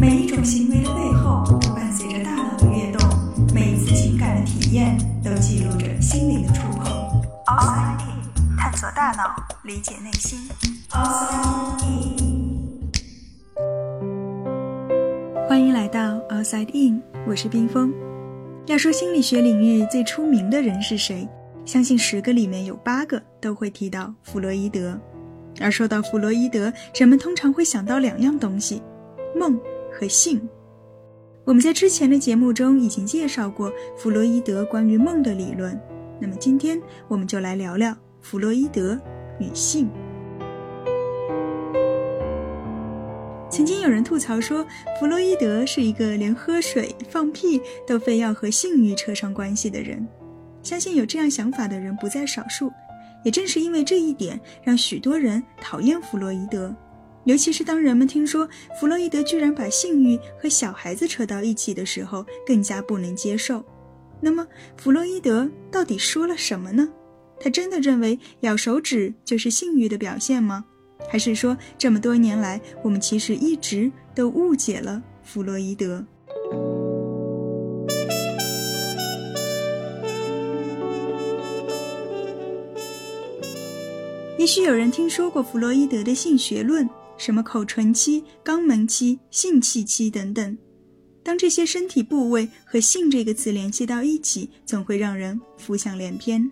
每一种行为的背后都伴随着大脑的跃动，每一次情感的体验都记录着心灵的触碰。Outside In，探索大脑，理解内心。Outside In，欢迎来到 Outside In，我是冰峰。要说心理学领域最出名的人是谁，相信十个里面有八个都会提到弗洛伊德。而说到弗洛伊德，人们通常会想到两样东西：梦和性。我们在之前的节目中已经介绍过弗洛伊德关于梦的理论，那么今天我们就来聊聊弗洛伊德与性。曾经有人吐槽说，弗洛伊德是一个连喝水、放屁都非要和性欲扯上关系的人。相信有这样想法的人不在少数。也正是因为这一点，让许多人讨厌弗洛伊德，尤其是当人们听说弗洛伊德居然把性欲和小孩子扯到一起的时候，更加不能接受。那么，弗洛伊德到底说了什么呢？他真的认为咬手指就是性欲的表现吗？还是说，这么多年来，我们其实一直都误解了弗洛伊德？也许有人听说过弗洛伊德的性学论，什么口唇期、肛门期、性器期等等。当这些身体部位和“性”这个词联系到一起，总会让人浮想联翩。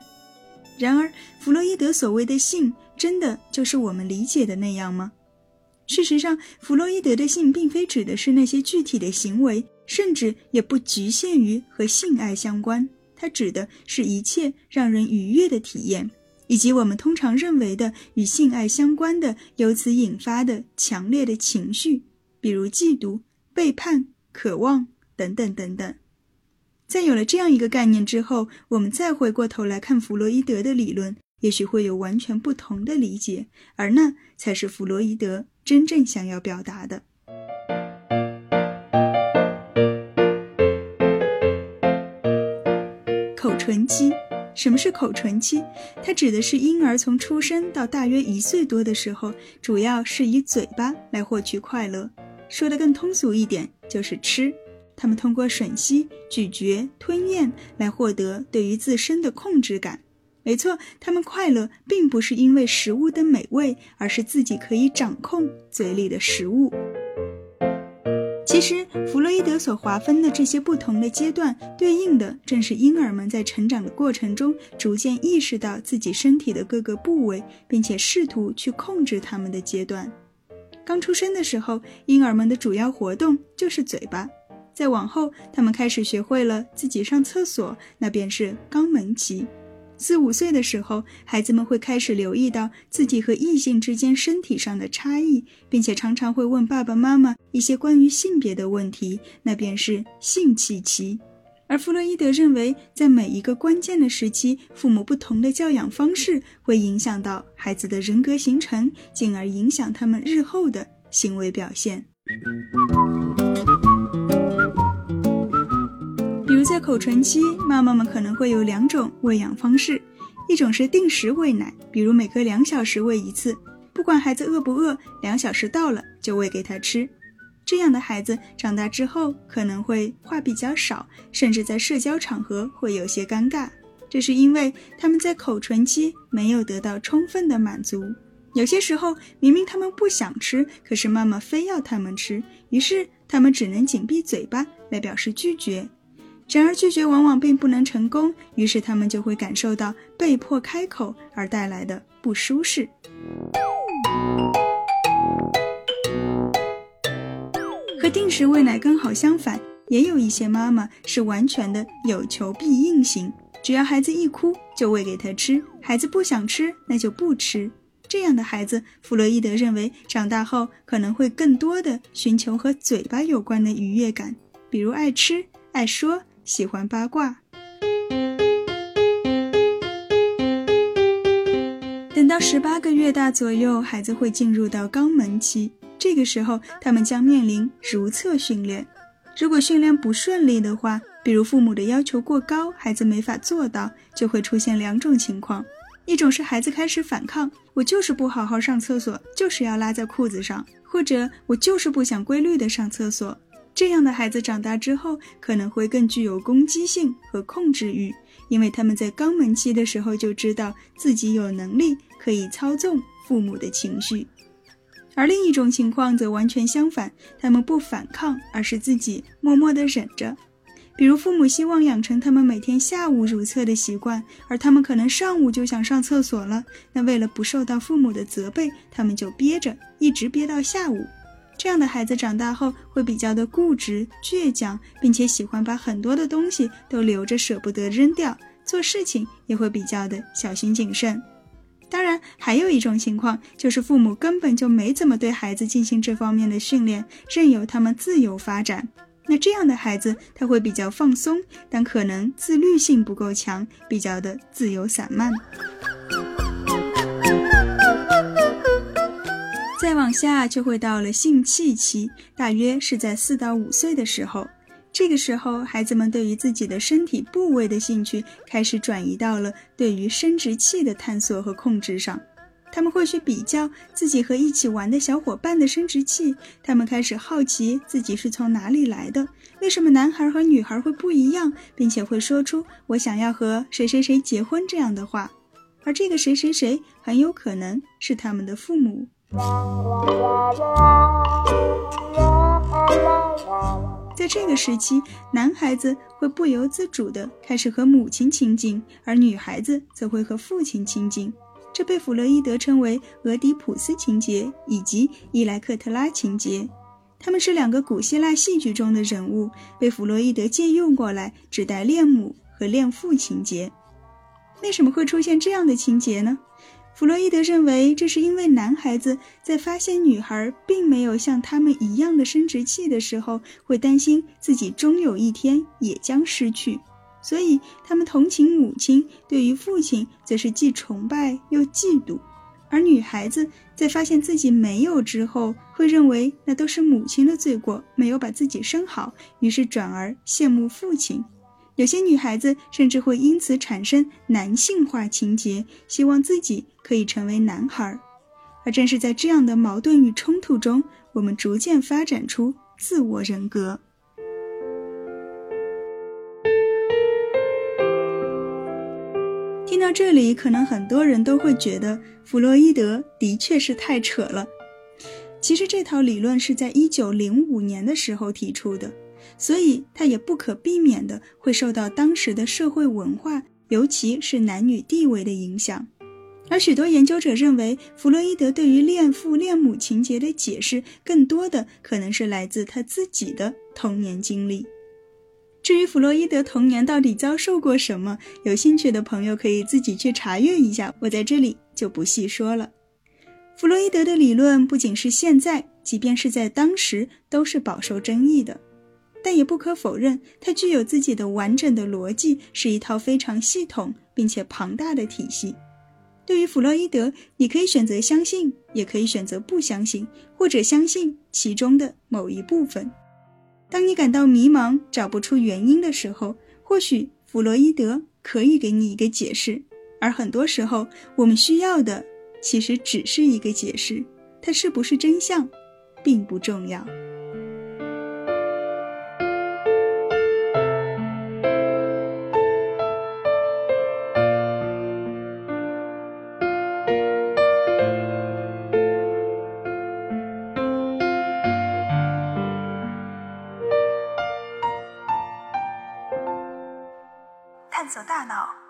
然而，弗洛伊德所谓的“性”，真的就是我们理解的那样吗？事实上，弗洛伊德的性并非指的是那些具体的行为，甚至也不局限于和性爱相关，它指的是一切让人愉悦的体验。以及我们通常认为的与性爱相关的、由此引发的强烈的情绪，比如嫉妒、背叛、渴望等等等等。在有了这样一个概念之后，我们再回过头来看弗洛伊德的理论，也许会有完全不同的理解，而那才是弗洛伊德真正想要表达的。口唇期。什么是口唇期？它指的是婴儿从出生到大约一岁多的时候，主要是以嘴巴来获取快乐。说的更通俗一点，就是吃。他们通过吮吸、咀嚼、吞咽来获得对于自身的控制感。没错，他们快乐并不是因为食物的美味，而是自己可以掌控嘴里的食物。其实，弗洛伊德所划分的这些不同的阶段，对应的正是婴儿们在成长的过程中逐渐意识到自己身体的各个部位，并且试图去控制它们的阶段。刚出生的时候，婴儿们的主要活动就是嘴巴；再往后，他们开始学会了自己上厕所，那便是肛门期。四五岁的时候，孩子们会开始留意到自己和异性之间身体上的差异，并且常常会问爸爸妈妈一些关于性别的问题，那便是性器期。而弗洛伊德认为，在每一个关键的时期，父母不同的教养方式会影响到孩子的人格形成，进而影响他们日后的行为表现。口唇期，妈妈们可能会有两种喂养方式，一种是定时喂奶，比如每隔两小时喂一次，不管孩子饿不饿，两小时到了就喂给他吃。这样的孩子长大之后可能会话比较少，甚至在社交场合会有些尴尬，这是因为他们在口唇期没有得到充分的满足。有些时候明明他们不想吃，可是妈妈非要他们吃，于是他们只能紧闭嘴巴来表示拒绝。然而拒绝往往并不能成功，于是他们就会感受到被迫开口而带来的不舒适。和定时喂奶刚好相反，也有一些妈妈是完全的有求必应型，只要孩子一哭就喂给他吃，孩子不想吃那就不吃。这样的孩子，弗洛伊德认为长大后可能会更多的寻求和嘴巴有关的愉悦感，比如爱吃、爱说。喜欢八卦。等到十八个月大左右，孩子会进入到肛门期，这个时候他们将面临如厕训练。如果训练不顺利的话，比如父母的要求过高，孩子没法做到，就会出现两种情况：一种是孩子开始反抗，我就是不好好上厕所，就是要拉在裤子上。或者我就是不想规律的上厕所。这样的孩子长大之后可能会更具有攻击性和控制欲，因为他们在肛门期的时候就知道自己有能力可以操纵父母的情绪。而另一种情况则完全相反，他们不反抗，而是自己默默地忍着。比如父母希望养成他们每天下午如厕的习惯，而他们可能上午就想上厕所了。那为了不受到父母的责备，他们就憋着，一直憋到下午。这样的孩子长大后会比较的固执、倔强，并且喜欢把很多的东西都留着，舍不得扔掉。做事情也会比较的小心谨慎。当然，还有一种情况就是父母根本就没怎么对孩子进行这方面的训练，任由他们自由发展。那这样的孩子，他会比较放松，但可能自律性不够强，比较的自由散漫。再往下就会到了性器期，大约是在四到五岁的时候。这个时候，孩子们对于自己的身体部位的兴趣开始转移到了对于生殖器的探索和控制上。他们会去比较自己和一起玩的小伙伴的生殖器，他们开始好奇自己是从哪里来的，为什么男孩和女孩会不一样，并且会说出“我想要和谁谁谁结婚”这样的话，而这个谁谁谁很有可能是他们的父母。在这个时期，男孩子会不由自主地开始和母亲亲近，而女孩子则会和父亲亲近。这被弗洛伊德称为俄狄浦斯情节以及伊莱克特拉情节，他们是两个古希腊戏剧中的人物，被弗洛伊德借用过来指代恋母和恋父情节。为什么会出现这样的情节呢？弗洛伊德认为，这是因为男孩子在发现女孩并没有像他们一样的生殖器的时候，会担心自己终有一天也将失去。所以，他们同情母亲，对于父亲则是既崇拜又嫉妒；而女孩子在发现自己没有之后，会认为那都是母亲的罪过，没有把自己生好，于是转而羡慕父亲。有些女孩子甚至会因此产生男性化情节，希望自己可以成为男孩。而正是在这样的矛盾与冲突中，我们逐渐发展出自我人格。听到这里，可能很多人都会觉得弗洛伊德的确是太扯了。其实这套理论是在一九零五年的时候提出的，所以他也不可避免的会受到当时的社会文化，尤其是男女地位的影响。而许多研究者认为，弗洛伊德对于恋父恋母情节的解释，更多的可能是来自他自己的童年经历。至于弗洛伊德童年到底遭受过什么，有兴趣的朋友可以自己去查阅一下，我在这里就不细说了。弗洛伊德的理论不仅是现在，即便是在当时都是饱受争议的，但也不可否认，它具有自己的完整的逻辑，是一套非常系统并且庞大的体系。对于弗洛伊德，你可以选择相信，也可以选择不相信，或者相信其中的某一部分。当你感到迷茫、找不出原因的时候，或许弗洛伊德可以给你一个解释。而很多时候，我们需要的其实只是一个解释，它是不是真相，并不重要。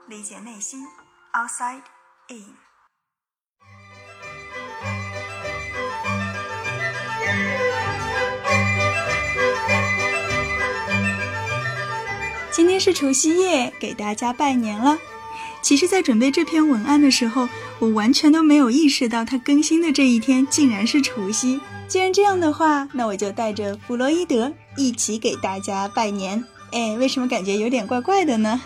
理解内心。Outside in。今天是除夕夜，给大家拜年了。其实，在准备这篇文案的时候，我完全都没有意识到它更新的这一天竟然是除夕。既然这样的话，那我就带着弗洛伊德一起给大家拜年。哎，为什么感觉有点怪怪的呢？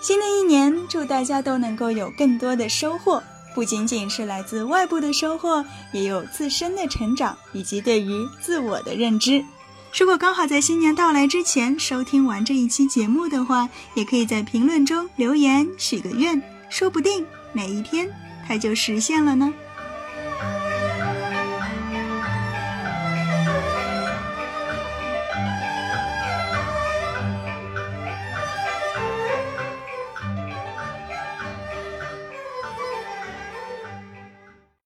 新的一年，祝大家都能够有更多的收获，不仅仅是来自外部的收获，也有自身的成长以及对于自我的认知。如果刚好在新年到来之前收听完这一期节目的话，也可以在评论中留言许个愿，说不定哪一天它就实现了呢。